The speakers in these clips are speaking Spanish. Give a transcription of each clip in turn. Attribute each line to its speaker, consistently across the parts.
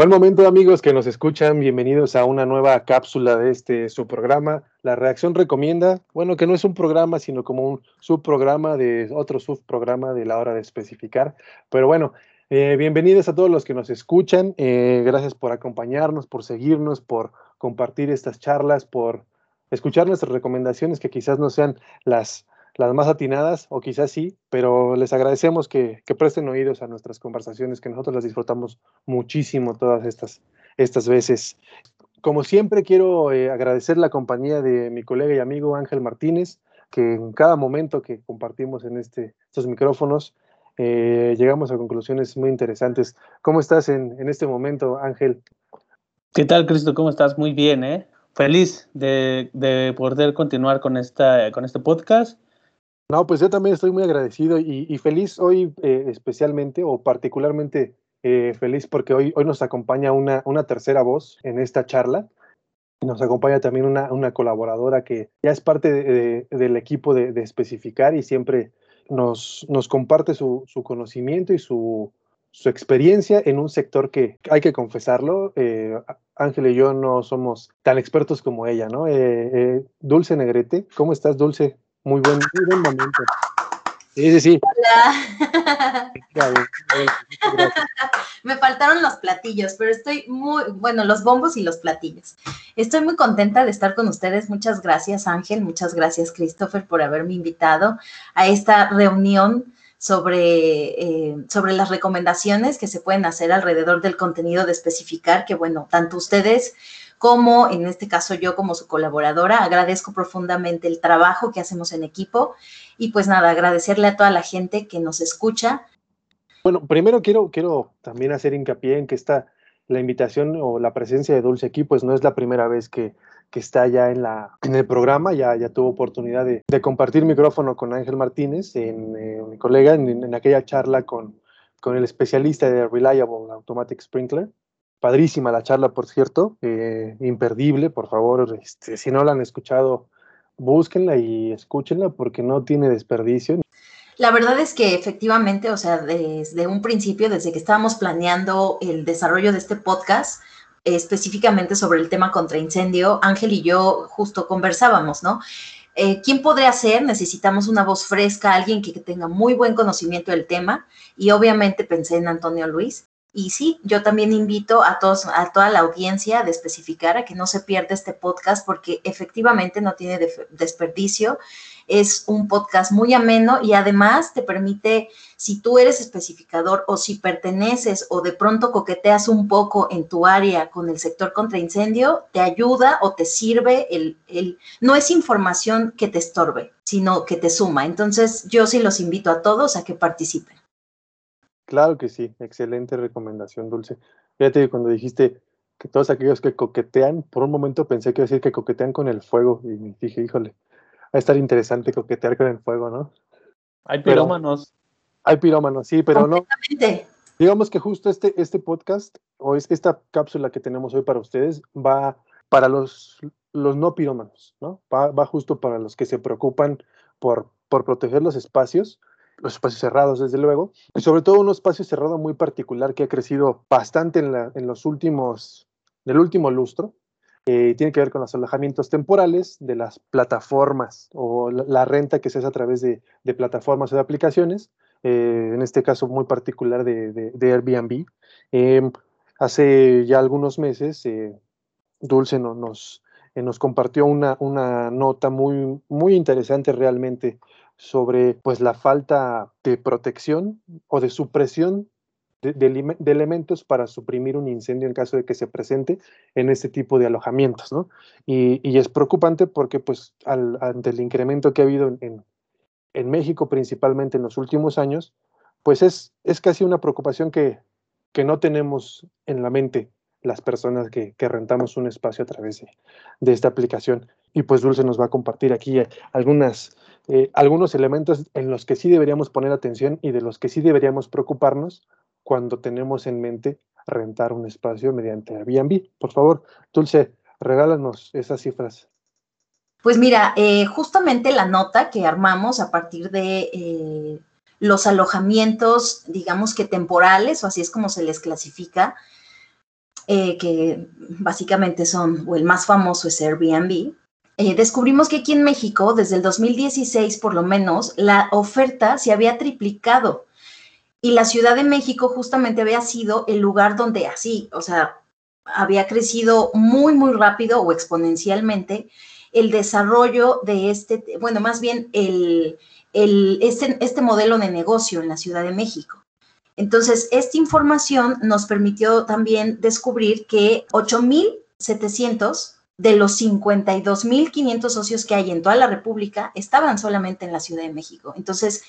Speaker 1: Buen momento amigos que nos escuchan, bienvenidos a una nueva cápsula de este su programa. La reacción recomienda, bueno, que no es un programa, sino como un subprograma de otro subprograma de la hora de especificar. Pero bueno, eh, bienvenidos a todos los que nos escuchan. Eh, gracias por acompañarnos, por seguirnos, por compartir estas charlas, por escuchar nuestras recomendaciones que quizás no sean las las más atinadas, o quizás sí, pero les agradecemos que, presten oídos a nuestras conversaciones, que nosotros las disfrutamos muchísimo todas estas, estas veces. Como siempre, quiero eh, agradecer la compañía de mi colega y amigo Ángel Martínez, que en cada momento que compartimos en este, estos micrófonos, eh, llegamos a conclusiones muy interesantes. ¿Cómo estás en, en este momento, Ángel?
Speaker 2: ¿Qué tal, Cristo? ¿Cómo estás? Muy bien, ¿eh? Feliz de, de poder continuar con, esta, con este podcast
Speaker 1: no, pues yo también estoy muy agradecido y, feliz hoy eh, especialmente o particularmente eh, feliz porque hoy, hoy nos acompaña una, una tercera voz en esta charla. Nos acompaña también una, una colaboradora que ya es parte del equipo de, especificar y siempre nos, nos comparte su, su conocimiento y su, su, experiencia en un sector que hay que confesarlo. Eh, Ángel y yo no somos tan expertos como ella, ¿no? Dulce Negrete, ¿cómo estás, Dulce? Muy buen, muy buen momento. Sí, sí, sí.
Speaker 3: Hola. Me faltaron los platillos, pero estoy muy, bueno, los bombos y los platillos. Estoy muy contenta de estar con ustedes. Muchas gracias, Ángel. Muchas gracias, Christopher, por haberme invitado a esta reunión sobre, eh, sobre las recomendaciones que se pueden hacer alrededor del contenido de especificar, que bueno, tanto ustedes como en este caso yo como su colaboradora. Agradezco profundamente el trabajo que hacemos en equipo y pues nada, agradecerle a toda la gente que nos escucha.
Speaker 1: Bueno, primero quiero, quiero también hacer hincapié en que esta, la invitación o la presencia de Dulce aquí, pues no es la primera vez que, que está ya en, la, en el programa, ya, ya tuvo oportunidad de, de compartir micrófono con Ángel Martínez, en, eh, mi colega, en, en, aquella charla con, con el especialista de Reliable Automatic Sprinkler. Padrísima la charla, por cierto, eh, imperdible, por favor, este, si no la han escuchado, búsquenla y escúchenla porque no tiene desperdicio.
Speaker 3: La verdad es que efectivamente, o sea, desde un principio, desde que estábamos planeando el desarrollo de este podcast, específicamente sobre el tema contra incendio, Ángel y yo justo conversábamos, ¿no? Eh, ¿Quién podría ser? Necesitamos una voz fresca, alguien que tenga muy buen conocimiento del tema. Y obviamente pensé en Antonio Luis. Y sí, yo también invito a todos, a toda la audiencia de especificar a que no se pierda este podcast porque efectivamente no tiene desperdicio. Es un podcast muy ameno y además te permite, si tú eres especificador o si perteneces o de pronto coqueteas un poco en tu área con el sector contra incendio, te ayuda o te sirve el, el no es información que te estorbe, sino que te suma. Entonces, yo sí los invito a todos a que participen.
Speaker 1: Claro que sí, excelente recomendación, Dulce. Fíjate cuando dijiste que todos aquellos que coquetean, por un momento pensé que iba a decir que coquetean con el fuego y dije, híjole, va a estar interesante coquetear con el fuego, ¿no?
Speaker 2: Hay pirómanos.
Speaker 1: hay pirómanos, sí, pero no. Digamos que justo este, este podcast o es esta cápsula que tenemos hoy para ustedes va para los, los no pirómanos, ¿no? Va, va justo para los que se preocupan por, por proteger los espacios los espacios cerrados, desde luego, y sobre todo un espacio cerrado muy particular que ha crecido bastante en, la, en los últimos, en el último lustro, eh, tiene que ver con los alojamientos temporales de las plataformas o la, renta que se hace a través de, de plataformas o de aplicaciones, eh, en este caso muy particular de, de, Airbnb. Eh, hace ya algunos meses, Dulce no, nos, nos compartió una, una nota muy, muy interesante realmente sobre pues la falta de protección o de supresión de, elementos para suprimir un incendio en caso de que se presente en este tipo de alojamientos, ¿no? Y, es preocupante porque pues ante el incremento que ha habido en, en, México principalmente en los últimos años, pues es, es casi una preocupación que, que no tenemos en la mente las personas que, que rentamos un espacio a través de, de, esta aplicación. Y pues Dulce nos va a compartir aquí algunas eh, algunos elementos en los que sí deberíamos poner atención y de los que sí deberíamos preocuparnos cuando tenemos en mente rentar un espacio mediante Airbnb. Por favor, Dulce, regálanos esas cifras.
Speaker 3: Pues mira, eh, justamente la nota que armamos a partir de eh, los alojamientos, digamos que temporales, o así es como se les clasifica, eh, que básicamente son, o el más famoso es Airbnb, eh, descubrimos que aquí en México, desde el 2016 por lo menos, la oferta se había triplicado. Y la Ciudad de México justamente había sido el lugar donde así, o sea, había crecido muy, muy rápido o exponencialmente el desarrollo de este, bueno, más bien el, este, este modelo de negocio en la Ciudad de México. Entonces, esta información nos permitió también descubrir que 8.700 de los 52.500 socios que hay en toda la República estaban solamente en la Ciudad de México. Entonces,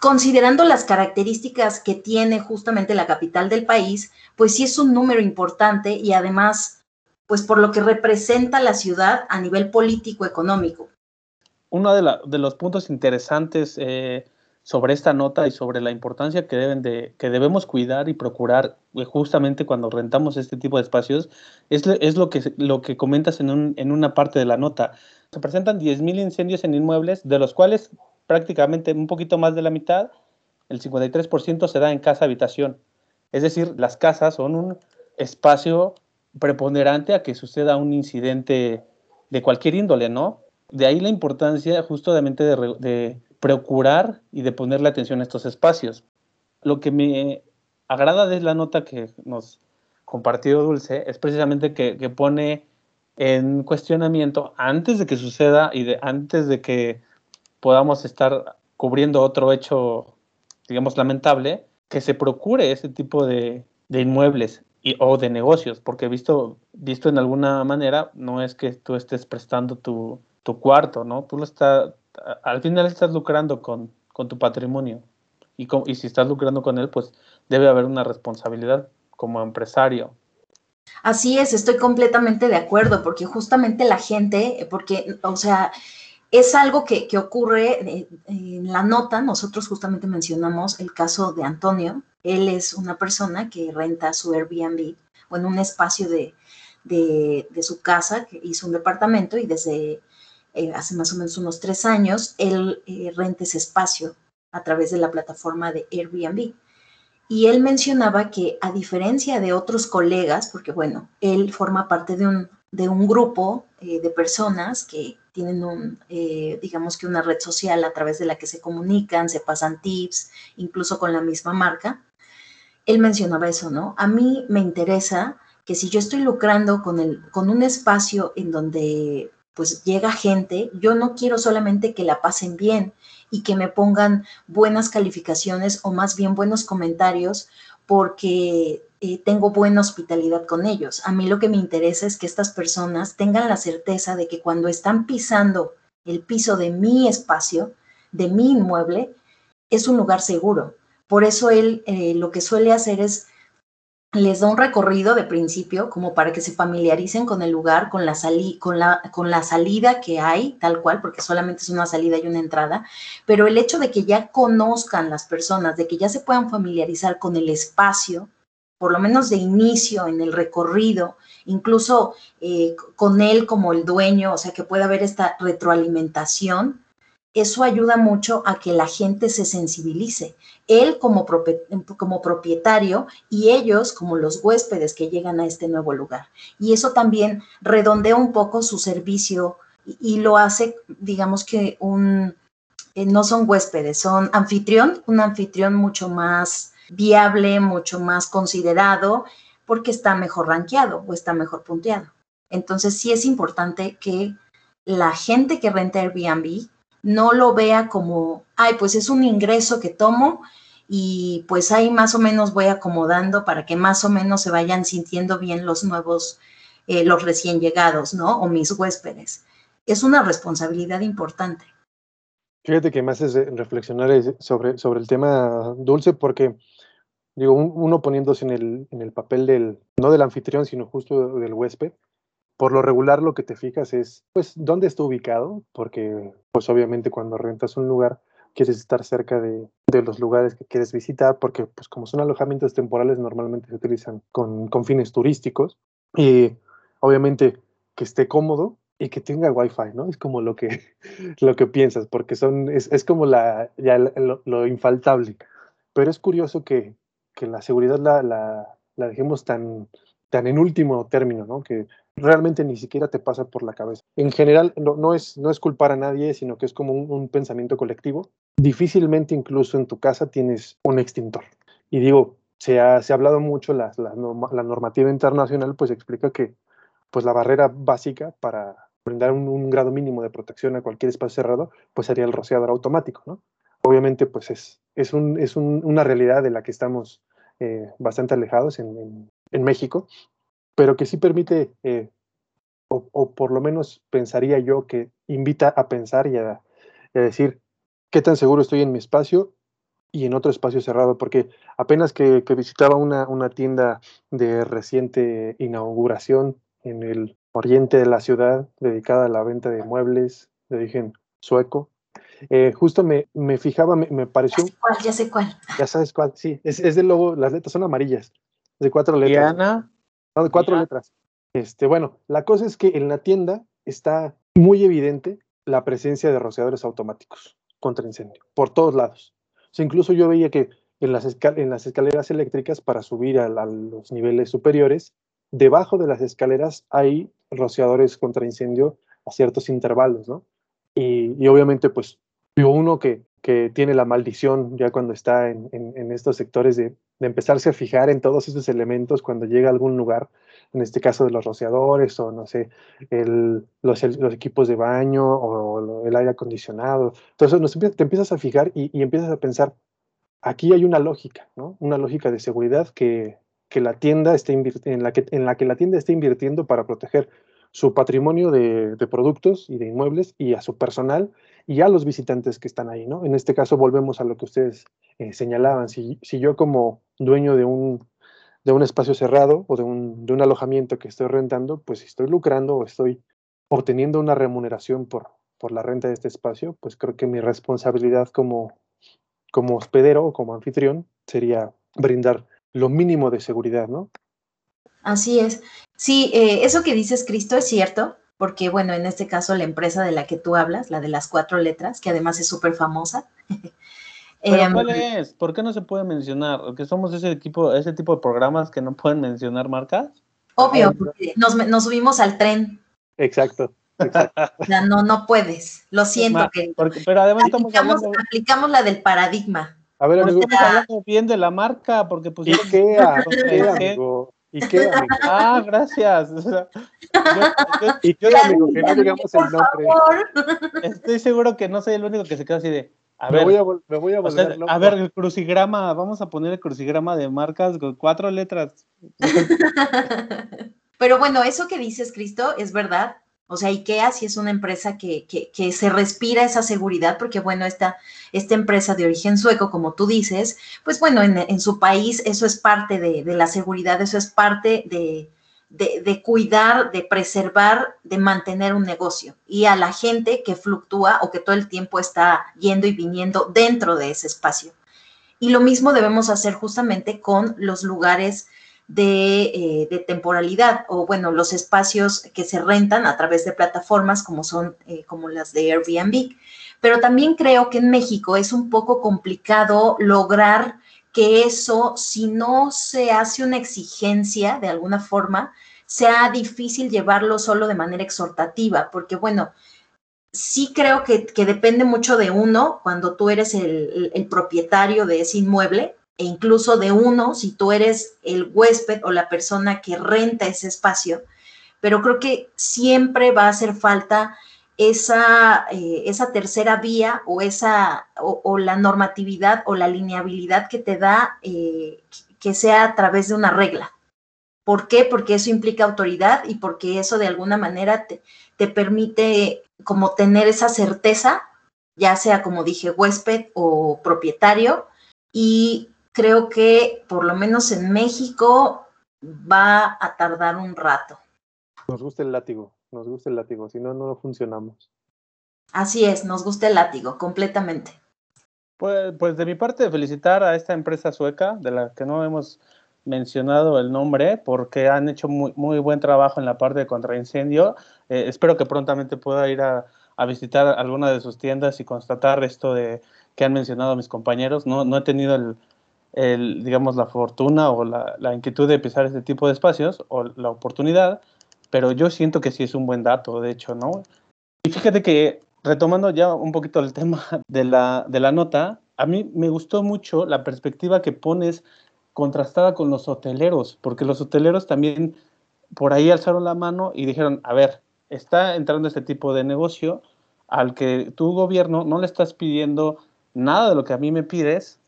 Speaker 3: considerando las características que tiene justamente la capital del país, pues sí es un número importante y además, pues por lo que representa la ciudad a nivel político-económico.
Speaker 2: Uno de, los puntos interesantes eh, sobre esta nota y sobre la importancia que, deben de, que debemos cuidar y procurar eh, justamente cuando rentamos este tipo de espacios es, es lo, que, lo que comentas en, en una parte de la nota. Se presentan 10.000 incendios en inmuebles, de los cuales prácticamente un poquito más de la mitad, el 53% se da en casa-habitación. Es decir, las casas son un espacio preponderante a que suceda un incidente de cualquier índole, ¿no? De ahí la importancia justamente de procurar y de ponerle atención a estos espacios. Lo que me agrada de la nota que nos compartió Dulce es precisamente que, que pone en cuestionamiento antes de que suceda y de, antes de que podamos estar cubriendo otro hecho, digamos, lamentable, que se procure ese tipo de, inmuebles y, o de negocios, porque visto, visto en alguna manera, no es que tú estés prestando tu, cuarto, ¿no? Tú lo estás, al final estás lucrando con, con tu patrimonio. Y, y si estás lucrando con él, pues debe haber una responsabilidad como empresario.
Speaker 3: Así es, estoy completamente de acuerdo, porque justamente la gente, porque, o sea, es algo que, ocurre eh, en la nota, nosotros justamente mencionamos el caso de Antonio, él es una persona que renta su Airbnb o en un espacio de, su casa, que hizo un departamento y desde eh, hace más o menos unos tres años, él eh, renta ese espacio a través de la plataforma de Airbnb. Y él mencionaba que a diferencia de otros colegas, porque bueno, él forma parte de un, de un grupo de personas que tienen un, eh, digamos que una red social a través de la que se comunican, se pasan tips, incluso con la misma marca. Él mencionaba eso, ¿no? A mí me interesa que si yo estoy lucrando con, el, con un espacio en donde pues llega gente, yo no quiero solamente que la pasen bien y que me pongan buenas calificaciones o más bien buenos comentarios porque eh, tengo buena hospitalidad con ellos. A mí lo que me interesa es que estas personas tengan la certeza de que cuando están pisando el piso de mi espacio, de mi inmueble, es un lugar seguro. Por eso él eh, lo que suele hacer es les da un recorrido de principio como para que se familiaricen con el lugar, con la, con, la, con la salida que hay, tal cual, porque solamente es una salida y una entrada, pero el hecho de que ya conozcan las personas, de que ya se puedan familiarizar con el espacio, por lo menos de inicio en el recorrido, incluso eh, con él como el dueño, o sea, que pueda haber esta retroalimentación, eso ayuda mucho a que la gente se sensibilice. Él como, como propietario y ellos como los huéspedes que llegan a este nuevo lugar. Y eso también redondea un poco su servicio y, lo hace, digamos que un, eh, no son huéspedes, son anfitrión, un anfitrión mucho más viable, mucho más considerado, porque está mejor rankeado o está mejor punteado. Entonces sí es importante que la gente que renta Airbnb no lo vea como, ay, pues es un ingreso que tomo y pues ahí más o menos voy acomodando para que más o menos se vayan sintiendo bien los nuevos, eh, los recién llegados, ¿no? O mis huéspedes. Es una responsabilidad importante.
Speaker 1: Fíjate que más es reflexionar sobre, sobre el tema dulce, porque digo, uno poniéndose en el, en el papel del, no del anfitrión, sino justo del huésped, por lo regular lo que te fijas es, pues, dónde está ubicado, porque, pues, obviamente cuando rentas un lugar, quieres estar cerca de, de los lugares que quieres visitar, porque, pues, como son alojamientos temporales, normalmente se utilizan con, con fines turísticos, y obviamente que esté cómodo y que tenga wifi, ¿no? Es como lo que, lo que piensas, porque son, es, es como la, ya lo, lo, infaltable. Pero es curioso que, que la seguridad la, la, la dejemos tan, tan en último término, ¿no? Que realmente ni siquiera te pasa por la cabeza. En general, no, no es, no es culpar a nadie, sino que es como un, pensamiento colectivo. Difícilmente incluso en tu casa tienes un extintor. Y digo, se ha, se ha hablado mucho, la, la, normativa internacional pues explica que pues la barrera básica para brindar un, grado mínimo de protección a cualquier espacio cerrado, pues sería el rociador automático, ¿no? Obviamente, pues es, es, un, es una realidad de la que estamos eh, bastante alejados en, en México, pero que sí permite, eh, o, por lo menos pensaría yo que invita a pensar y a, decir qué tan seguro estoy en mi espacio y en otro espacio cerrado, porque apenas que, visitaba una, una, tienda de reciente inauguración en el oriente de la ciudad, dedicada a la venta de muebles de origen sueco, eh, justo me, me fijaba, me, pareció...
Speaker 3: Ya sé cuál, ya sé cuál.
Speaker 1: Ya sabes cuál, sí, es, es del logo, las letras son amarillas de cuatro letras.
Speaker 2: Diana.
Speaker 1: No, de cuatro letras. Este, bueno, la cosa es que en la tienda está muy evidente la presencia de rociadores automáticos contra incendio, por todos lados. O sea, incluso yo veía que en las, en las escaleras eléctricas para subir a, los niveles superiores, debajo de las escaleras hay rociadores contra incendio a ciertos intervalos, ¿no? Y, y obviamente, pues, vio uno que, que tiene la maldición ya cuando está en, en estos sectores de de empezarse a fijar en todos esos elementos cuando llega a algún lugar, en este caso de los rociadores o no sé, el, los, los, equipos de baño o el aire acondicionado. Entonces te empiezas a fijar y, y, empiezas a pensar, aquí hay una lógica, ¿no? Una lógica de seguridad que, que la tienda esté en, la que, en la que la tienda esté invirtiendo para proteger su patrimonio de, productos y de inmuebles y a su personal y a los visitantes que están ahí, ¿no? En este caso volvemos a lo que ustedes eh, señalaban. Si, si, yo como dueño de un, de un espacio cerrado o de un, de un alojamiento que estoy rentando, pues estoy lucrando o estoy obteniendo una remuneración por, por la renta de este espacio, pues creo que mi responsabilidad como, como hospedero o como anfitrión sería brindar lo mínimo de seguridad, ¿no?
Speaker 3: Así es. Sí, eh, eso que dices, Cristo, es cierto, porque bueno, en este caso la empresa de la que tú hablas, la de las cuatro letras, que además es súper famosa.
Speaker 2: ¿Pero cuál em, es? ¿Por qué no se puede mencionar? ¿Que somos ese equipo, ese tipo de programas que no pueden mencionar marcas?
Speaker 3: Obvio, porque nos, nos subimos al tren.
Speaker 1: Exacto.
Speaker 3: no, no puedes. Lo siento. que
Speaker 2: pero además
Speaker 3: aplicamos, aplicamos la del paradigma.
Speaker 2: A ver, amigo, estamos hablando bien de la marca, porque pues...
Speaker 1: Ikea, Ikea, amigo. Ikea, amigo.
Speaker 2: Ah, gracias.
Speaker 1: Ikea, amigo, que no digamos el nombre.
Speaker 2: Estoy seguro que no soy el único que se queda así de...
Speaker 1: A ver, me voy a, volver
Speaker 2: A ver, el crucigrama, vamos a poner el crucigrama de marcas con cuatro letras.
Speaker 3: Pero bueno, eso que dices, Cristo, es verdad. O sea, IKEA sí es una empresa que, que, se respira esa seguridad, porque bueno, esta, esta empresa de origen sueco, como tú dices, pues bueno, en, en su país eso es parte de, de, la seguridad, eso es parte de, de, cuidar, de preservar, de mantener un negocio y a la gente que fluctúa o que todo el tiempo está yendo y viniendo dentro de ese espacio. Y lo mismo debemos hacer justamente con los lugares de, eh, temporalidad o bueno, los espacios que se rentan a través de plataformas como son eh, como las de Airbnb. Pero también creo que en México es un poco complicado lograr que eso, si no se hace una exigencia de alguna forma, sea difícil llevarlo solo de manera exhortativa, porque bueno, sí creo que, depende mucho de uno cuando tú eres el, el, propietario de ese inmueble e incluso de uno si tú eres el huésped o la persona que renta ese espacio, pero creo que siempre va a hacer falta esa, eh, tercera vía o, esa, o, la normatividad o la lineabilidad que te da eh, que sea a través de una regla. ¿Por qué? Porque eso implica autoridad y porque eso de alguna manera te, te permite como tener esa certeza, ya sea como dije, huésped o propietario. Y creo que por lo menos en México va a tardar un rato.
Speaker 1: Nos gusta el látigo nos gusta el látigo, si no, no funcionamos.
Speaker 3: Así es, nos gusta el látigo, completamente.
Speaker 2: Pues, pues de mi parte, felicitar a esta empresa sueca, de la que no hemos mencionado el nombre, porque han hecho muy, muy buen trabajo en la parte de contraincendio. Eh, espero que prontamente pueda ir a, a, visitar alguna de sus tiendas y constatar esto de que han mencionado mis compañeros. No, no he tenido el, el, digamos, la fortuna o la, inquietud de pisar este tipo de espacios o la oportunidad, pero yo siento que sí es un buen dato, de hecho, ¿no? Y fíjate que, retomando ya un poquito el tema de la, de la nota, a mí me gustó mucho la perspectiva que pones contrastada con los hoteleros, porque los hoteleros también por ahí alzaron la mano y dijeron, a ver, está entrando este tipo de negocio al que tu gobierno no le estás pidiendo nada de lo que a mí me pides,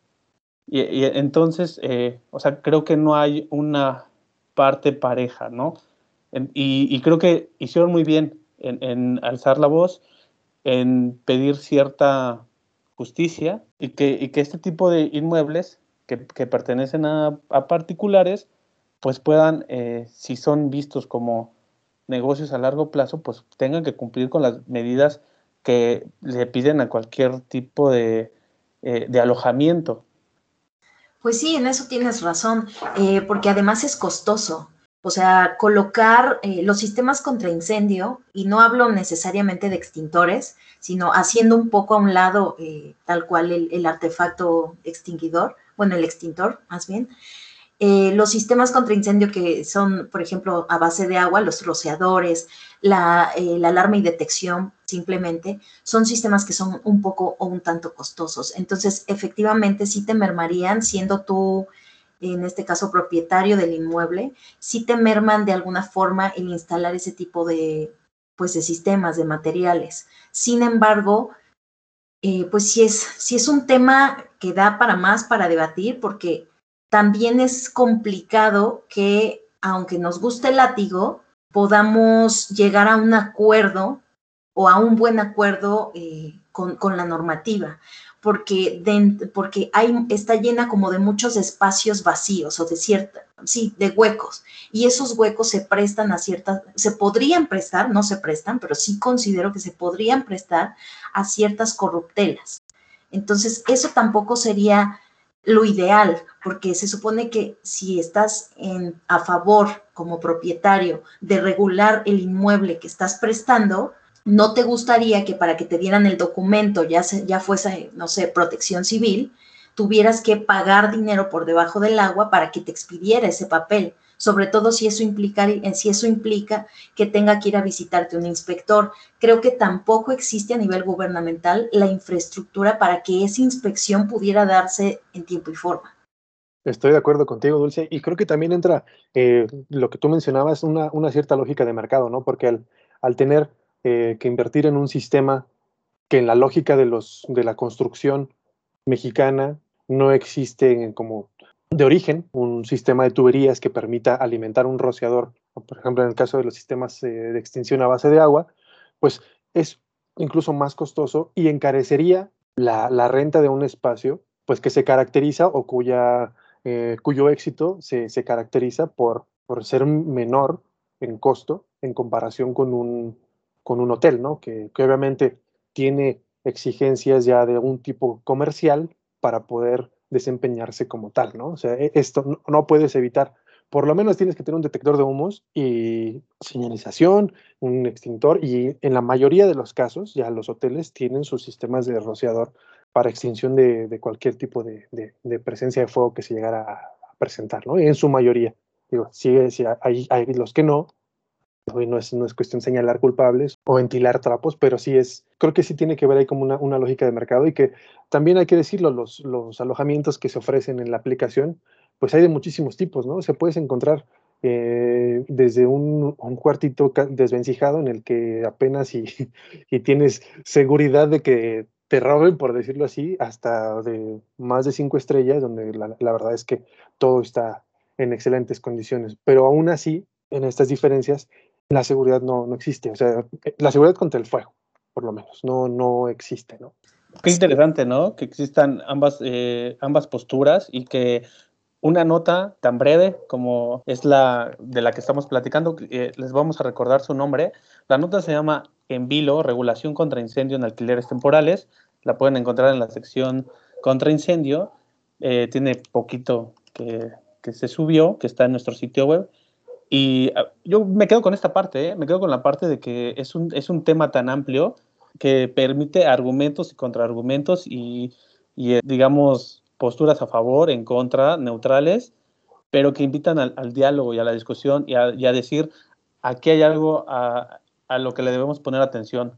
Speaker 2: y, entonces, eh, o sea, creo que no hay una parte pareja, ¿no? y, creo que hicieron muy bien en, alzar la voz, en pedir cierta justicia y que, que este tipo de inmuebles que, pertenecen a, particulares, pues puedan, eh, si son vistos como negocios a largo plazo, pues tengan que cumplir con las medidas que le piden a cualquier tipo de, eh, de alojamiento.
Speaker 3: Pues sí, en eso tienes razón, eh, porque además es costoso. O sea, colocar eh, los sistemas contra incendio, y no hablo necesariamente de extintores, sino haciendo un poco a un lado eh, tal cual el, artefacto extinguidor, bueno, el extintor más bien, eh, los sistemas contra incendio que son, por ejemplo, a base de agua, los rociadores, la, eh, alarma y detección, simplemente, son sistemas que son un poco o un tanto costosos. Entonces, efectivamente, sí te mermarían, siendo tú, en este caso, propietario del inmueble, sí te merman de alguna forma el instalar ese tipo de, pues, de sistemas, de materiales. Sin embargo, eh, pues sí es, sí es un tema que da para más para debatir, porque también es complicado que, aunque nos guste el látigo, podamos llegar a un acuerdo o a un buen acuerdo eh, con, la normativa, porque, porque hay, está llena como de muchos espacios vacíos o de cierta, sí, de huecos, y esos huecos se prestan a ciertas, se podrían prestar, no se prestan, pero sí considero que se podrían prestar a ciertas corruptelas. Entonces, eso tampoco sería lo ideal, porque se supone que si estás en, a favor como propietario de regular el inmueble que estás prestando, no te gustaría que para que te dieran el documento, ya, ya fuese, no sé, protección civil, tuvieras que pagar dinero por debajo del agua para que te expidiera ese papel sobre todo si eso implica, si eso implica que tenga que ir a visitarte un inspector. Creo que tampoco existe a nivel gubernamental la infraestructura para que esa inspección pudiera darse en tiempo y forma.
Speaker 1: Estoy de acuerdo contigo, Dulce, y creo que también entra eh, lo que tú mencionabas, una, una cierta lógica de mercado, ¿no? Porque al, tener eh, que invertir en un sistema que en la lógica de, los, de la construcción mexicana no existe como de origen, un sistema de tuberías que permita alimentar un rociador, por ejemplo en el caso de los sistemas eh, de extinción a base de agua, pues es incluso más costoso y encarecería la, renta de un espacio, pues que se caracteriza o cuya, eh, cuyo éxito se, caracteriza por, por ser menor en costo en comparación con un, con un hotel, ¿no? Que, que obviamente tiene exigencias ya de un tipo comercial para poder desempeñarse como tal, ¿no? O sea, e, esto no, puedes evitar. Por lo menos tienes que tener un detector de humos y señalización, un extintor y en la mayoría de los casos ya los hoteles tienen sus sistemas de rociador para extinción de, cualquier tipo de, presencia de fuego que se llegara a presentar, ¿no? En su mayoría. Digo, sí, hay, hay los que no, no es, no es cuestión señalar culpables o ventilar trapos, pero sí es, creo que sí tiene que ver ahí como una, una lógica de mercado y que también hay que decirlo, los, los alojamientos que se ofrecen en la aplicación, pues hay de muchísimos tipos, ¿no? Se puedes encontrar eh, desde un, un, cuartito desvencijado en el que apenas y, y, tienes seguridad de que te roben, por decirlo así, hasta de más de cinco estrellas, donde la, la verdad es que todo está en excelentes condiciones. Pero aún así, en estas diferencias, la seguridad no, no existe. O sea, eh, la seguridad contra el fuego, por lo menos, no, no existe, ¿no?
Speaker 2: Qué interesante, ¿no? Que existan ambas, eh, ambas posturas y que una nota tan breve como es la de la que estamos platicando, eh, les vamos a recordar su nombre. La nota se llama En Vilo, Regulación contra Incendio en Alquileres Temporales. La pueden encontrar en la sección Contra Incendio. tiene poquito que, que se subió, que está en nuestro sitio web y ah, yo me quedo con esta parte, ¿eh? me quedo con la parte de que es un, es un tema tan amplio que permite argumentos y contraargumentos y, y eh, digamos, posturas a favor, en contra, neutrales, pero que invitan al, diálogo y a la discusión y a, decir, aquí hay algo a, a, lo que le debemos poner atención.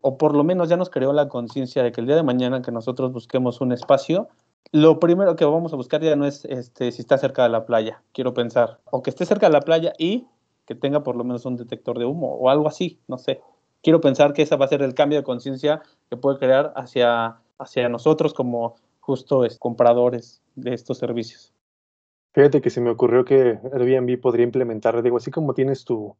Speaker 2: O por lo menos ya nos creó la conciencia de que el día de mañana que nosotros busquemos un espacio, lo primero que vamos a buscar ya no es este, si está cerca de la playa, quiero pensar, o que esté cerca de la playa y que tenga por lo menos un detector de humo o algo así, no sé. Quiero pensar que ese va a ser el cambio de conciencia que puede crear hacia, hacia nosotros como justos compradores de estos servicios.
Speaker 1: Fíjate que se me ocurrió que Airbnb podría implementar, digo, así como tienes tu,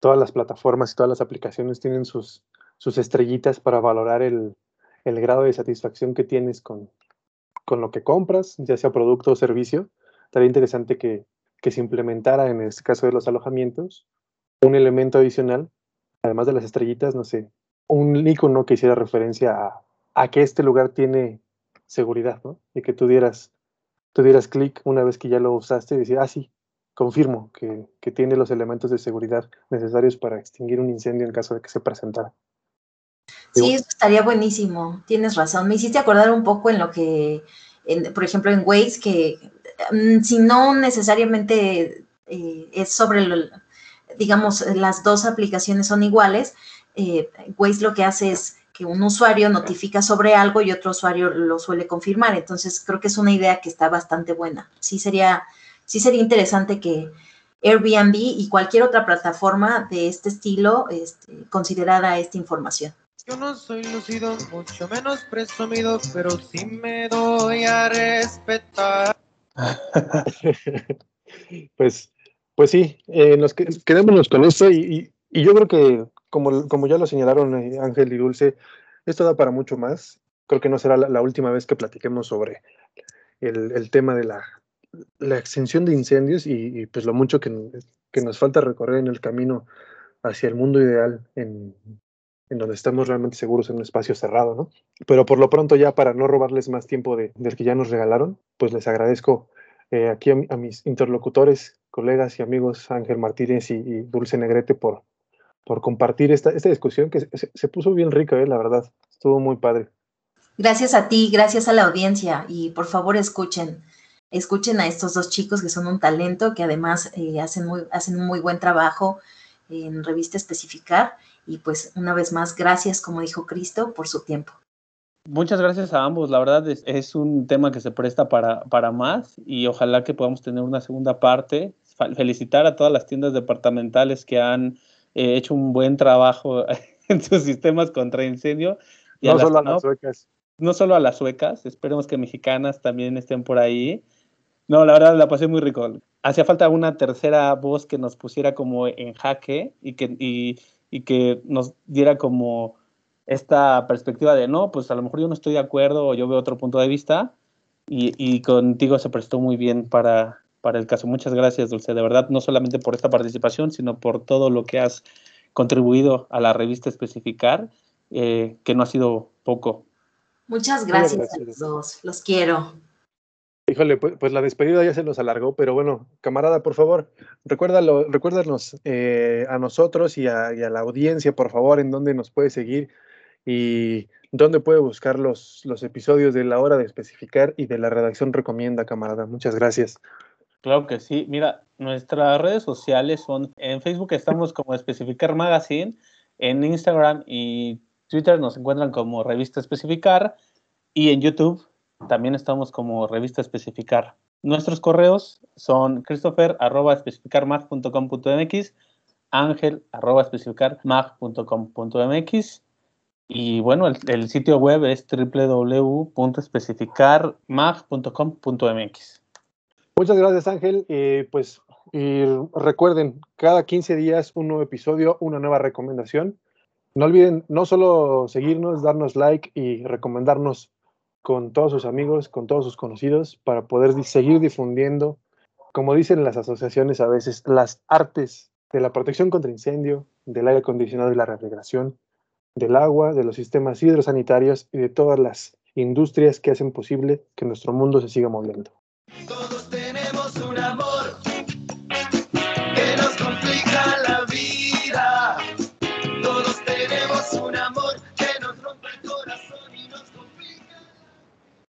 Speaker 1: todas las plataformas y todas las aplicaciones tienen sus, sus estrellitas para valorar el, el grado de satisfacción que tienes con, con lo que compras, ya sea producto o servicio. Estaría interesante que, que se implementara en este caso de los alojamientos un elemento adicional, además de las estrellitas, no sé, un icono que hiciera referencia a, a que este lugar tiene seguridad, ¿no? Y que tú dieras, tú dieras clic una vez que ya lo usaste y decir, ah, sí, confirmo que, que, tiene los elementos de seguridad necesarios para extinguir un incendio en caso de que se presentara.
Speaker 3: Sí, eso estaría buenísimo, tienes razón. Me hiciste acordar un poco en lo que, por ejemplo, en Waze, que mm, si no necesariamente eh, es sobre, digamos, las dos aplicaciones son iguales, eh, Waze lo que hace es que un usuario notifica sobre algo y otro usuario lo suele confirmar. Entonces, creo que es una idea que está bastante buena. Sí sería, sí sería interesante que Airbnb y cualquier otra plataforma de este estilo este, considerara esta información.
Speaker 4: Yo no soy lucido, mucho menos presumido, pero sí me doy a respetar.
Speaker 1: pues, pues sí, eh, nos quedémonos con esto y, yo creo que como, ya lo señalaron eh, Ángel y Dulce, esto da para mucho más. Creo que no será la, última vez que platiquemos sobre el, tema de la, extensión de incendios y, pues lo mucho que, nos falta recorrer en el camino hacia el mundo ideal donde estamos realmente seguros en un espacio cerrado, ¿no? Pero por lo pronto ya para no robarles más tiempo del que ya nos regalaron, pues les agradezco eh, aquí a, mis interlocutores, colegas y amigos Ángel Martínez y Dulce Negrete por, por compartir esta, esta discusión que se, puso bien rica, eh, la verdad. Estuvo muy padre.
Speaker 3: Gracias a ti, gracias a la audiencia y por favor escuchen, escuchen a estos dos chicos que son un talento, que además eh, hacen, muy, hacen un muy buen trabajo en Revista Especificar y pues una vez más, gracias, como dijo Cristo, por su tiempo.
Speaker 2: Muchas gracias a ambos, la verdad es, es un tema que se presta para, para más y ojalá que podamos tener una segunda parte. Felicitar a todas las tiendas departamentales que han he hecho un buen trabajo en sus sistemas contra incendio.
Speaker 1: no solo a las suecas.
Speaker 2: No solo a las suecas, esperemos que mexicanas también estén por ahí. No, la verdad la pasé muy rico. Hacía falta una tercera voz que nos pusiera como en jaque y que, y, y que nos diera como esta perspectiva de no, pues a lo mejor yo no estoy de acuerdo o yo veo otro punto de vista y, y contigo se prestó muy bien para, para el caso. Muchas gracias, Dulce, de verdad, no solamente por esta participación, sino por todo lo que has contribuido a la revista Especificar, eh, que no ha sido poco.
Speaker 3: Muchas gracias, a los dos, los quiero.
Speaker 1: Híjole, pues, pues, la despedida ya se nos alargó, pero bueno, camarada, por favor, recuérdalo, recuérdanos eh, a nosotros y a, la audiencia, por favor, en dónde nos puede seguir y dónde puede buscar los episodios de la hora de especificar y de la redacción recomienda, camarada. Muchas gracias.
Speaker 2: Claro que sí. Mira, nuestras redes sociales son, en Facebook estamos como Especificar Magazine, en Instagram y Twitter nos encuentran como Revista Especificar y en YouTube también estamos como Revista Especificar. Nuestros correos son christopher arroba especificarmag.com.mx, ángel arroba especificarmag.com.mx y bueno, el, sitio web es www.especificarmag.com.mx.
Speaker 1: Muchas gracias, Ángel. Eh, pues recuerden, cada 15 días un nuevo episodio, una nueva recomendación. No olviden no solo seguirnos, darnos like y recomendarnos con todos sus amigos, con todos sus conocidos, para poder seguir difundiendo, como dicen las asociaciones a veces, las artes de la protección contra incendio, del aire acondicionado y la refrigeración, del agua, de los sistemas hidrosanitarios y de todas las industrias que hacen posible que nuestro mundo se siga moviendo.